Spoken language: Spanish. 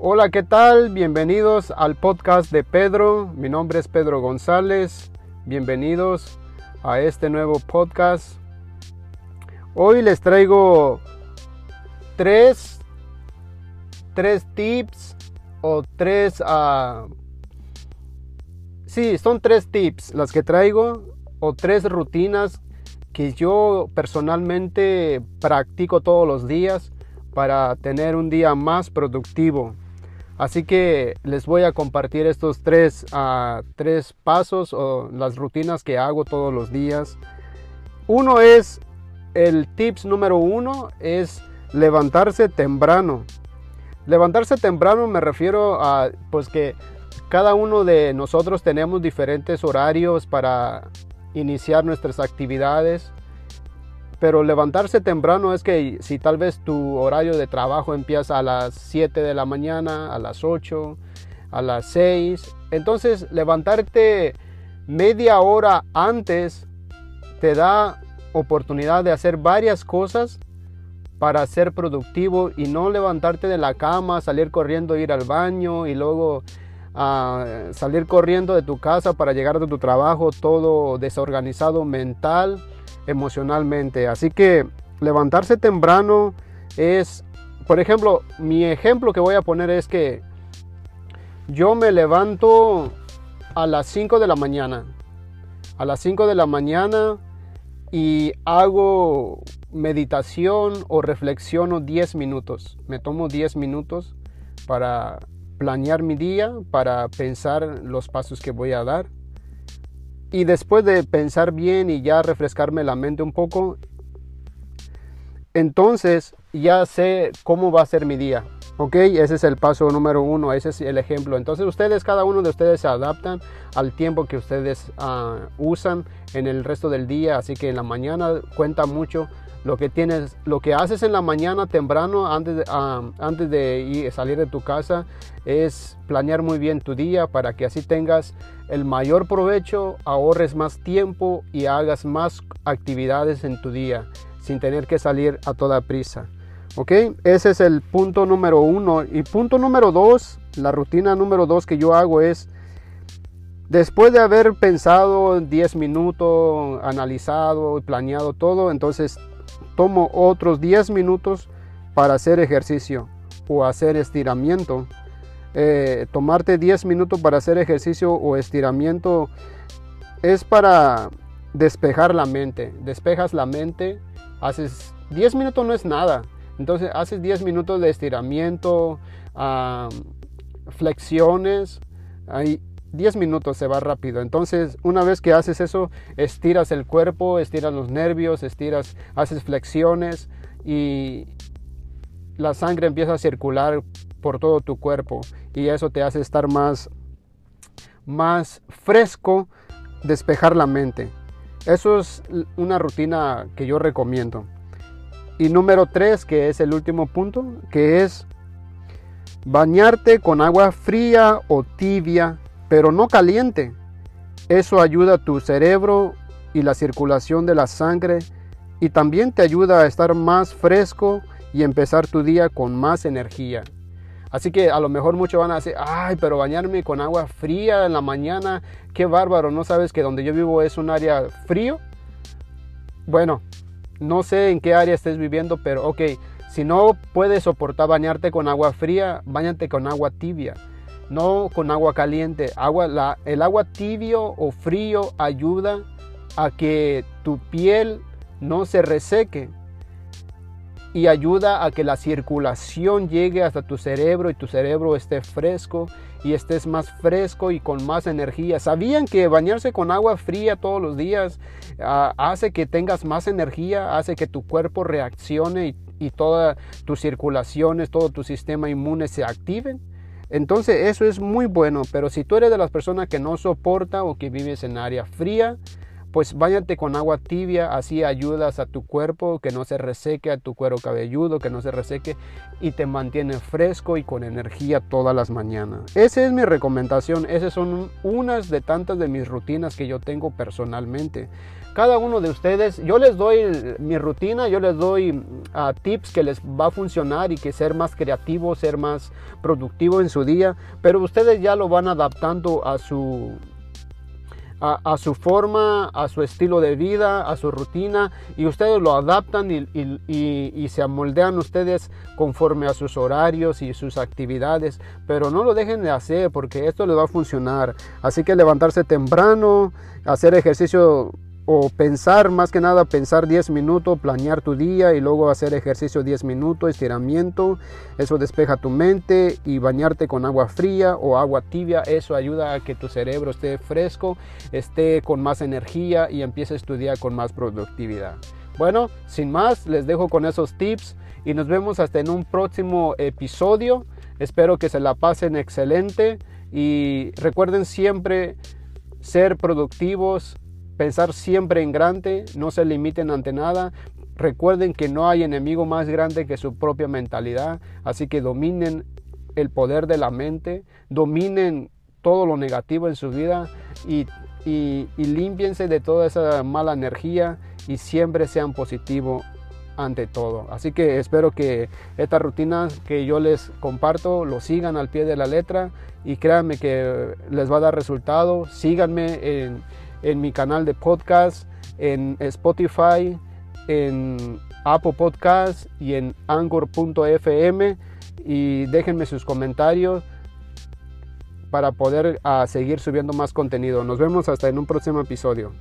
Hola, ¿qué tal? Bienvenidos al podcast de Pedro. Mi nombre es Pedro González. Bienvenidos a este nuevo podcast. Hoy les traigo tres, tres tips o tres... Uh, sí, son tres tips las que traigo o tres rutinas que yo personalmente practico todos los días para tener un día más productivo. Así que les voy a compartir estos tres, uh, tres pasos o las rutinas que hago todos los días. Uno es, el tips número uno es levantarse temprano. Levantarse temprano me refiero a pues que cada uno de nosotros tenemos diferentes horarios para iniciar nuestras actividades. Pero levantarse temprano es que si tal vez tu horario de trabajo empieza a las 7 de la mañana, a las 8, a las 6, entonces levantarte media hora antes te da oportunidad de hacer varias cosas para ser productivo y no levantarte de la cama, salir corriendo, ir al baño y luego uh, salir corriendo de tu casa para llegar de tu trabajo todo desorganizado mental emocionalmente. Así que levantarse temprano es, por ejemplo, mi ejemplo que voy a poner es que yo me levanto a las 5 de la mañana. A las 5 de la mañana y hago meditación o reflexiono 10 minutos. Me tomo 10 minutos para planear mi día, para pensar los pasos que voy a dar. Y después de pensar bien y ya refrescarme la mente un poco, entonces ya sé cómo va a ser mi día. ¿Ok? Ese es el paso número uno, ese es el ejemplo. Entonces ustedes, cada uno de ustedes se adaptan al tiempo que ustedes uh, usan en el resto del día. Así que en la mañana cuenta mucho lo que tienes, lo que haces en la mañana temprano antes de, uh, antes de ir, salir de tu casa es planear muy bien tu día para que así tengas el mayor provecho, ahorres más tiempo y hagas más actividades en tu día sin tener que salir a toda prisa. ¿Ok? Ese es el punto número uno. Y punto número dos, la rutina número dos que yo hago es, después de haber pensado 10 minutos, analizado y planeado todo, entonces tomo otros 10 minutos para hacer ejercicio o hacer estiramiento. Eh, tomarte 10 minutos para hacer ejercicio o estiramiento es para despejar la mente. Despejas la mente, haces 10 minutos no es nada. Entonces haces 10 minutos de estiramiento, flexiones, 10 minutos se va rápido. Entonces, una vez que haces eso, estiras el cuerpo, estiras los nervios, estiras, haces flexiones y la sangre empieza a circular por todo tu cuerpo y eso te hace estar más más fresco, despejar la mente. Eso es una rutina que yo recomiendo. Y número tres, que es el último punto, que es bañarte con agua fría o tibia, pero no caliente. Eso ayuda a tu cerebro y la circulación de la sangre y también te ayuda a estar más fresco y empezar tu día con más energía. Así que a lo mejor muchos van a decir, ay, pero bañarme con agua fría en la mañana, qué bárbaro, ¿no sabes que donde yo vivo es un área frío? Bueno, no sé en qué área estés viviendo, pero ok, si no puedes soportar bañarte con agua fría, bañate con agua tibia, no con agua caliente. Agua, el agua tibio o frío ayuda a que tu piel no se reseque y ayuda a que la circulación llegue hasta tu cerebro y tu cerebro esté fresco y estés más fresco y con más energía. ¿Sabían que bañarse con agua fría todos los días uh, hace que tengas más energía, hace que tu cuerpo reaccione y, y todas tus circulaciones, todo tu sistema inmune se activen? Entonces eso es muy bueno, pero si tú eres de las personas que no soporta o que vives en área fría, pues váyate con agua tibia, así ayudas a tu cuerpo que no se reseque, a tu cuero cabelludo que no se reseque y te mantiene fresco y con energía todas las mañanas. Esa es mi recomendación, esas son unas de tantas de mis rutinas que yo tengo personalmente. Cada uno de ustedes, yo les doy mi rutina, yo les doy uh, tips que les va a funcionar y que ser más creativo, ser más productivo en su día, pero ustedes ya lo van adaptando a su a, su forma, a su estilo de vida, a su rutina y ustedes lo adaptan y, se amoldean ustedes conforme a sus horarios y sus actividades, pero no lo dejen de hacer porque esto les va a funcionar. Así que levantarse temprano, hacer ejercicio o pensar, más que nada pensar 10 minutos, planear tu día y luego hacer ejercicio 10 minutos, estiramiento, eso despeja tu mente y bañarte con agua fría o agua tibia, eso ayuda a que tu cerebro esté fresco, esté con más energía y empieces tu día con más productividad. Bueno, sin más, les dejo con esos tips y nos vemos hasta en un próximo episodio. Espero que se la pasen excelente y recuerden siempre ser productivos, pensar siempre en grande, no se limiten ante nada. Recuerden que no hay enemigo más grande que su propia mentalidad, así que dominen el poder de la mente, dominen todo lo negativo en su vida y, y, límpiense de toda esa mala energía y siempre sean positivos ante todo. Así que espero que esta rutina que yo les comparto lo sigan al pie de la letra y créanme que les va a dar resultado. Síganme en en mi canal de podcast, en Spotify, en Apple Podcast y en Anchor.fm y déjenme sus comentarios para poder ah, seguir subiendo más contenido. Nos vemos hasta en un próximo episodio.